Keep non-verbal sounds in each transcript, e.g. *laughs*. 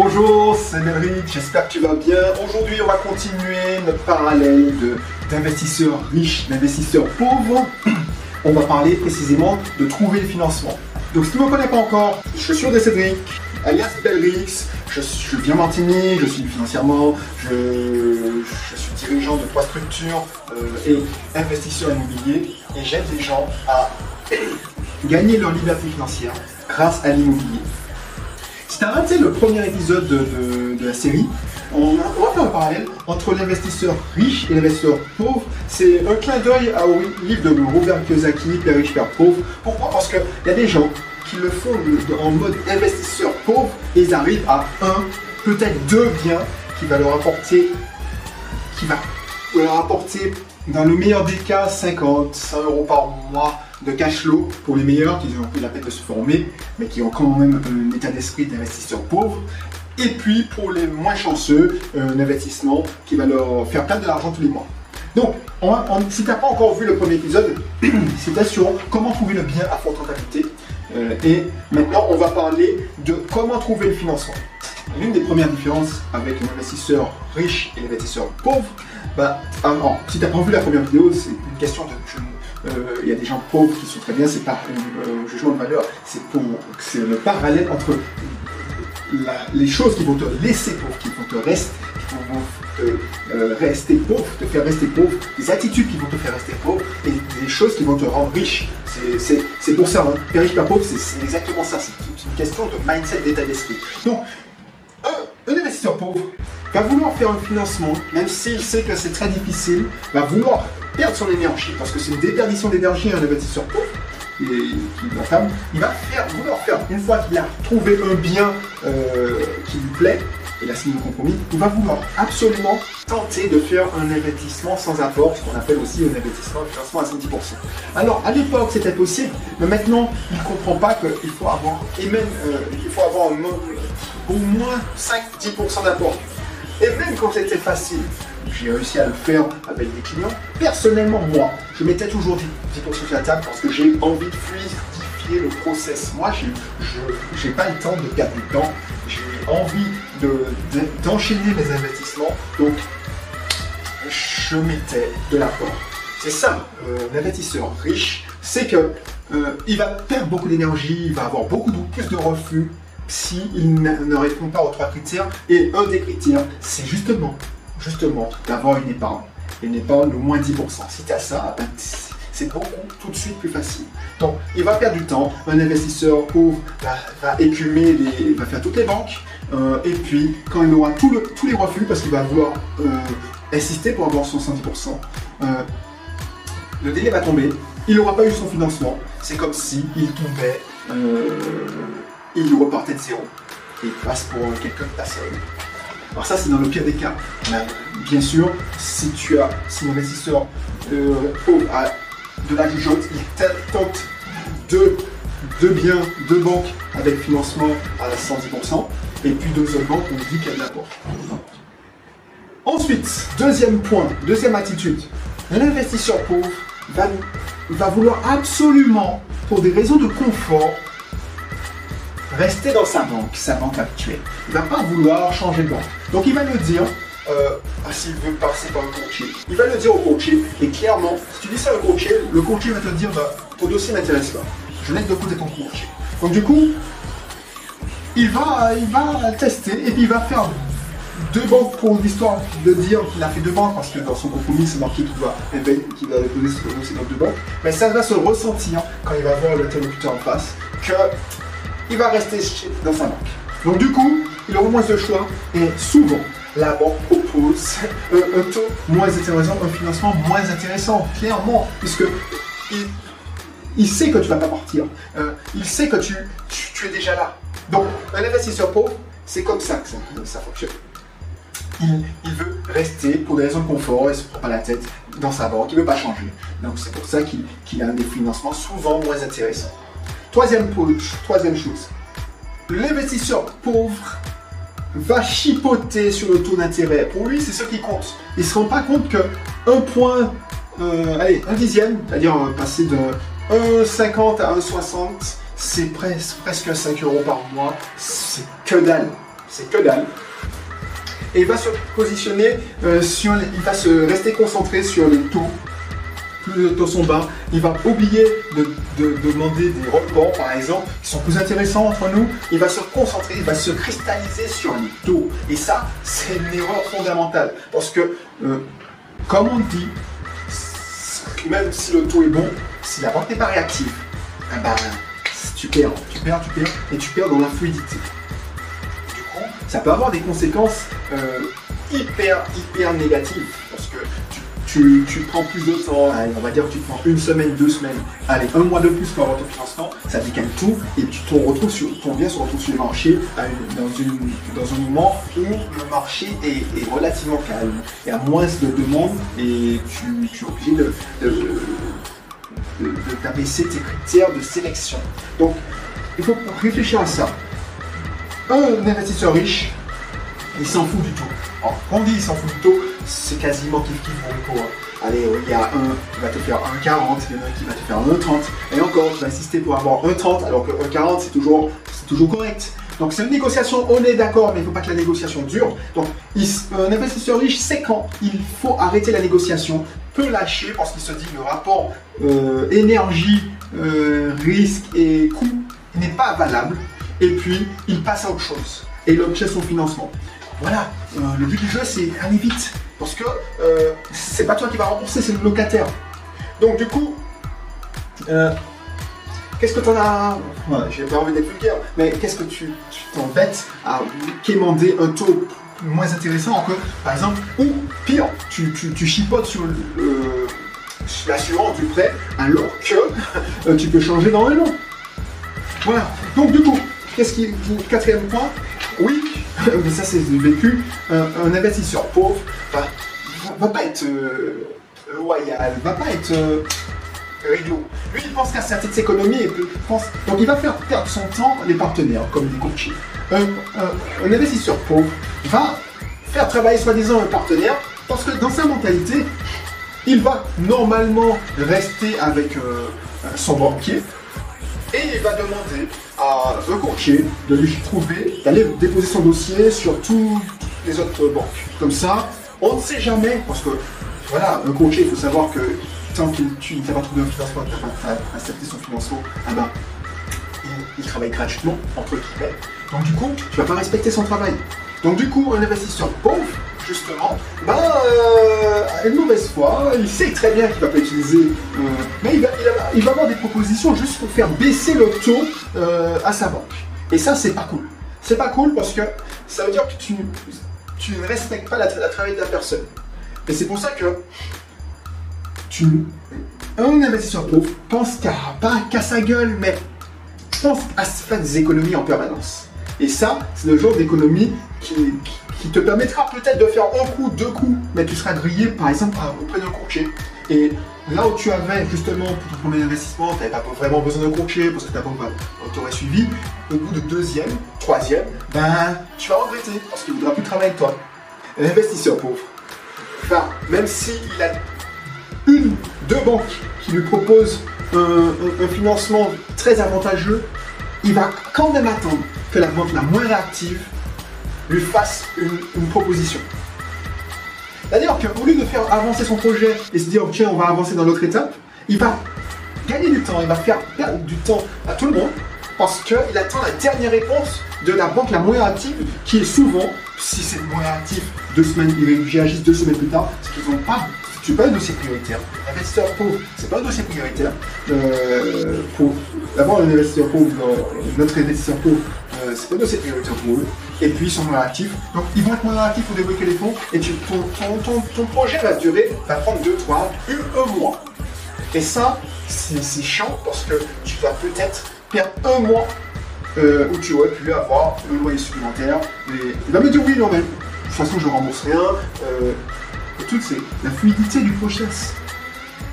Bonjour, c'est Melric, j'espère que tu vas bien. Aujourd'hui, on va continuer notre parallèle d'investisseurs riches, d'investisseurs pauvres. *clears throat* On va parler précisément de trouver le financement. Donc si tu ne me connais pas encore, je suis André Cédric, alias Belrix, je, je viens Martinique, je suis financièrement, je, je, suis dirigeant de trois structures euh, et investisseur immobilier et j'aide les gens à *clears throat* gagner leur liberté financière grâce à l'immobilier. Si tu as raté le premier épisode de, la série, on, va faire un parallèle entre l'investisseur riche et l'investisseur pauvre. C'est un clin d'œil au livre de Robert Kiyosaki, Père riche, Père pauvre. Pourquoi? Parce qu'il y a des gens qui le font en mode investisseur pauvre et ils arrivent à un, peut-être deux biens qui va leur apporter, qui va leur apporter dans le meilleur des cas 50, 100 euros par mois de cash flow pour les meilleurs qui ont pris la peine de se former, mais qui ont quand même un état d'esprit d'investisseur pauvre. Et puis pour les moins chanceux, un investissement qui va leur faire perdre de l'argent tous les mois. Donc, si tu n'as pas encore vu le premier épisode, *clears throat* c'était sur comment trouver le bien à forte rentabilité. Euh, et maintenant, on va parler de comment trouver le financement. L'une des premières différences avec l'investisseur riche et l'investisseur pauvre, bah, ah si tu n'as pas vu la première vidéo, c'est une question de il y a des gens pauvres qui sont très bien, c'est pas un jugement de valeur, c'est le parallèle entre les choses qui vont te laisser pauvre, qui vont te rester, qui vont te euh, rester pauvre, te faire rester pauvre, des attitudes qui vont te faire rester pauvre et des choses qui vont te rendre riche. C'est pour ça, hein. riche pas pauvre, c'est exactement ça. C'est une question de mindset, d'état d'esprit. Donc, un investisseur pauvre va vouloir faire un financement, même s'il sait que c'est très difficile, va vouloir perdre son énergie, parce que c'est une déperdition d'énergie un investisseur pauvre, et qui l'entame, il va faire, vouloir faire, une fois qu'il a trouvé un bien euh, qui lui plaît, et la signé compromis, il va vouloir absolument tenter de faire un investissement sans apport, ce qu'on appelle aussi un investissement, financement à 110%. Alors, à l'époque, c'était possible, mais maintenant, il ne comprend pas qu'il faut avoir, et même, euh, il faut avoir au moins 5-10% d'apport. Et même quand c'était facile, j'ai réussi à le faire avec des clients. Personnellement, moi, je mettais toujours 10%, sur la table parce que j'ai envie de fluidifier le process. Moi, je n'ai pas le temps de perdre du temps. J'ai envie d'enchaîner mes investissements. Donc, je mettais de l'apport. C'est ça, euh, l'investisseur riche, c'est que euh, il va perdre beaucoup d'énergie, il va avoir beaucoup plus de refus s'il ne répond pas aux trois critères. Et un des critères, c'est justement justement d'avoir une épargne. Une épargne de moins 10%. Si tu as ça, ben, c'est beaucoup tout de suite plus facile. Donc, il va perdre du temps. Un investisseur pauvre va, écumer, les, va faire toutes les banques. Euh, et puis, quand il aura tous les refus, parce qu'il va vouloir euh, insister pour avoir son 110%, euh, le délai va tomber. Il n'aura pas eu son financement. C'est comme si il tombait, il repartait de zéro. Et il passe pour quelqu'un de personne. Alors ça, c'est dans le pire des cas. bien sûr, si tu as, si l'investisseur euh, de la jugeote, il tente deux, deux biens, deux banques avec financement à 110%, et puis deux autres banques, on dit qu'il y a de l'apport. Ensuite, deuxième point, deuxième attitude, l'investisseur pauvre va, va vouloir absolument, pour des raisons de confort, rester dans sa banque, sa banque actuelle. Il ne va pas vouloir changer de banque. Donc il va le dire, euh, ah, s'il veut passer par le courtier, il va le dire au courtier, et clairement, si tu dis ça au courtier, le courtier va te dire, bah, ton dossier m'intéresse pas, je laisse de côté ton courtier. Donc du coup, il va, il va tester, et puis il va faire deux banques pour l'histoire de dire qu'il a fait deux banques, parce que dans son compromis, c'est marqué qu'il va, qu'il va déposer ce dossier dans deux banques, mais ça va se ressentir quand il va voir l'interlocuteur en face, que il va rester dans sa banque. Donc du coup, il aura moins de choix et souvent, la banque propose un, taux moins intéressant, un financement moins intéressant, clairement, puisque il, sait que tu vas pas partir. Euh, il sait que tu, es déjà là. Donc, un investisseur pauvre, c'est comme ça que ça, fonctionne. Il, veut rester pour des raisons de confort, il ne se prend pas la tête dans sa banque, il ne veut pas changer. Donc c'est pour ça qu'il a des financements souvent moins intéressants. Troisième, troisième chose, l'investisseur pauvre va chipoter sur le taux d'intérêt. Pour lui, c'est ce qui compte. Il ne se rend pas compte que un point, euh, allez, un dixième, c'est-à-dire euh, passer de 1,50 à 1,60, c'est presque, presque 5 euros par mois. C'est que dalle. c'est que dalle. Et il va se positionner euh, sur il va se rester concentré sur les taux. Les taux sont bas, il va oublier de, de- de demander des reports, par exemple, qui sont plus intéressants entre nous. Il va se concentrer, il va se cristalliser sur les taux. Et ça, c'est une erreur fondamentale. Parce que, euh, comme on dit, même si le taux est bon, si la banque n'est pas réactive, eh ben, tu perds, tu perds, tu perds, et tu perds dans la fluidité. Du coup, ça peut avoir des conséquences euh, hyper, hyper négatives, tu, tu, prends plus de temps, on va dire que tu prends une semaine, deux semaines, allez, un mois de plus pour avoir ton financement, ça décale tout, et tu te retrouves sur, ton bien se retrouve sur le marché dans, une, dans un moment où le marché est, est relativement calme, il y a moins de demandes, et tu, tu es obligé de- de, de, t'abaisser tes critères de sélection. Donc, il faut réfléchir à ça. Un investisseur riche, il s'en fout du taux. Alors, quand on dit il s'en fout du taux, c'est quasiment kiff kiff pour le coup. hein. Allez, euh, il y a un qui va te faire 1,40, il y en a un qui va te faire 1,30. Et encore, tu vas insister pour avoir 1,30, alors que 1,40 c'est toujours, toujours correct. Donc c'est une négociation, on est d'accord, mais il ne faut pas que la négociation dure. Donc un investisseur riche sait quand il faut arrêter la négociation, peut lâcher parce qu'il se dit que le rapport euh, énergie, euh, risque et coût n'est pas valable. Et puis il passe à autre chose. Et il obtient son financement. Voilà, le but du jeu c'est aller vite. Parce que euh, c'est pas toi qui vas rembourser, c'est le locataire. Donc du coup, euh, qu'est-ce que t'en as? Ouais, J'ai pas envie d'être vulgaire, mais qu'est-ce que tu t'embêtes à quémander un taux moins intéressant que, par exemple, ou pire, tu, chipotes sur l'assurance du prêt alors que euh, tu peux changer dans un an. Voilà. Donc du coup, qu'est-ce qui quatrième point? Oui, mais ça c'est vécu. Un, investisseur pauvre va, va, pas être euh, loyal, va pas être euh, réglo. Lui, il pense qu'à sa petite économie pense. Donc il va faire perdre son temps les partenaires comme des un- un investisseur pauvre va faire travailler soi-disant un partenaire parce que dans sa mentalité, il va normalement rester avec euh, son banquier et il va demander à un courtier de lui trouver, d'aller déposer son dossier sur toutes les autres banques. Comme ça, on ne sait jamais, parce que voilà, un courtier, il faut savoir que tant qu'il tu n'as pas trouvé un financement, tu n'as pas accepté son financement, ah ben, il, il travaille gratuitement, entre guillemets. Donc du coup, tu vas pas respecter son travail. Donc du coup, un investisseur pauvre, justement, ben, euh, une mauvaise foi, il sait très bien qu'il va pas utiliser, euh, mais il va, avoir des propositions juste pour faire baisser le taux euh, à sa banque. Et ça, c'est pas cool. C'est pas cool parce que ça veut dire que tu, ne respectes pas la, travail de la personne. Et c'est pour ça que tu, un investisseur pauvre pense qu'à pas qu'à sa gueule, mais pense à faire des économies en permanence. Et ça, c'est le genre d'économie qui, te permettra peut-être de faire un coup, deux coups, mais tu seras grillé par exemple auprès d'un courtier. Et là où tu avais justement pour ton premier investissement, tu n'avais pas vraiment besoin de courtier parce que ta banque t'aurait suivi, au bout de deuxième, troisième, ben tu vas regretter parce qu'il ne voudra plus travailler avec toi. Un investisseur pauvre, même s'il a une, deux banques qui lui proposent un- un financement très avantageux, il va quand même attendre la banque la moins réactive lui fasse une, proposition. C'est-à-dire qu'au lieu de faire avancer son projet et se dire tiens on va avancer dans l'autre étape, il va gagner du temps, il va faire perdre du temps à tout le monde parce qu'il attend la dernière réponse de la banque la moins active qui est souvent, si c'est moins actif, deux semaines, ils réagissent deux semaines plus tard, c'est qu'ils n'ont pas, c'est pas un dossier prioritaire. Investisseur pauvre, c'est pas un dossier prioritaire. Euh, pour avoir un investisseur pauvre, notre investisseur pauvre, Et puis ils sont moins actifs. Donc ils vont être moins actifs pour débloquer les fonds et tu, ton, ton, ton, ton projet va durer, va prendre deux, trois, un, un mois. Et ça, c'est chiant parce que tu vas peut-être perdre un mois euh, où tu aurais pu avoir un loyer supplémentaire. Et il va me dire oui, non, mais de toute façon, je rembourse rien. Euh, tout, c'est la fluidité du process.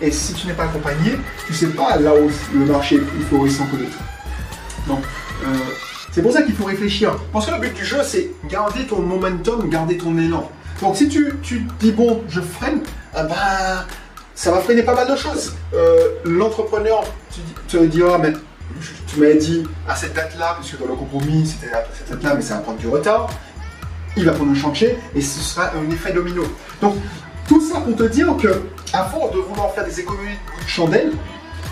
Et si tu n'es pas accompagné, tu sais pas là où le marché est plus florissant que. Donc, euh, c'est pour ça qu'il faut réfléchir. Parce que le but du jeu, c'est garder ton momentum, garder ton élan. Donc, si tu, tu dis, bon, je freine, ah bah, ça va freiner pas mal de choses. Euh, L'entrepreneur te dira, mais tu m'avais dit à cette date-là, puisque dans le compromis, c'était à cette date-là, mais ça va prendre du retard. il va prendre un chantier et ce sera un effet domino. Donc, tout ça pour te dire que, à force de vouloir faire des économies de chandelle,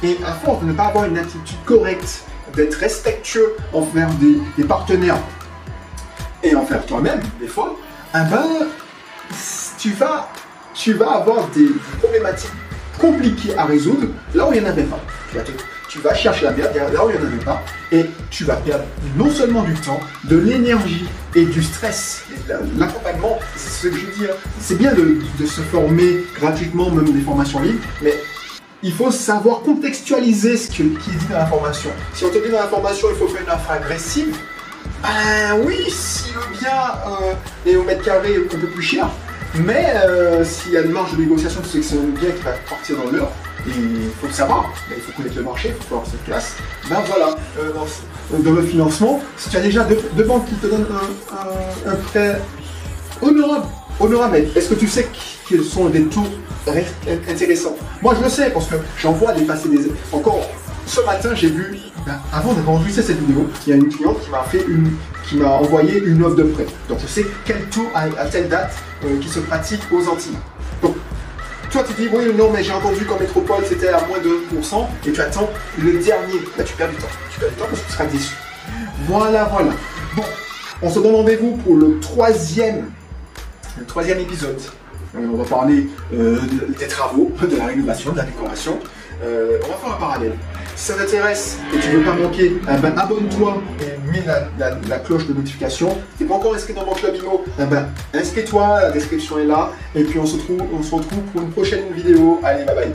et à force de ne pas avoir une attitude correcte, d'être respectueux envers des, des partenaires et envers toi-même, des fois, eh ben, tu vas, tu vas avoir des problématiques compliquées à résoudre là où il n'y en avait pas. Tu vas, chercher la merde là où il n'y en avait pas et tu vas perdre non seulement du temps, de l'énergie et du stress. L'accompagnement, c'est ce que je dis, hein. c'est bien de, de se former gratuitement, même des formations libres, mais il faut savoir contextualiser ce qui est dit dans la formation. Si on te dit dans la formation il faut faire une offre agressive, ben oui, si le bien euh, est au mètre carré un peu plus cher, mais euh, s'il y a une marge de négociation, sais que c'est un bien qui va partir dans l'heure, il faut le savoir, mais il faut connaître le marché, il faut avoir cette place. Ben voilà, euh, dans, le financement, si tu as déjà deux, banques qui te donnent un, prêt honorable, honorable, est-ce que tu sais quels sont des taux intéressants Moi je le sais parce que j'en vois dépasser des... Encore ce matin j'ai vu, ben, avant d'avoir enregistré cette vidéo, il y a une cliente qui m'a fait une, qui m'a envoyé une offre de prêt. Donc je sais quel à, à telle date euh, qui se pratique aux Antilles. Donc toi tu dis oui non mais j'ai entendu qu'en métropole c'était à moins de 1% et tu attends le dernier. Là tu perds du temps. Tu perds du temps parce que tu seras déçu. Voilà voilà. Bon, on se donne rendez-vous pour le troisième le troisième épisode. Euh, on va parler euh, de- des travaux, *laughs* de la rénovation, de la décoration. Euh, on va faire un parallèle. Si ça t'intéresse et tu veux pas manquer, eh ben, abonne-toi et mets la, cloche de notification. Si t'es pas encore inscrit dans mon club IMO, eh ben, inscris-toi, la description est là. Et puis on se, on se retrouve pour une prochaine vidéo. Allez, bye bye.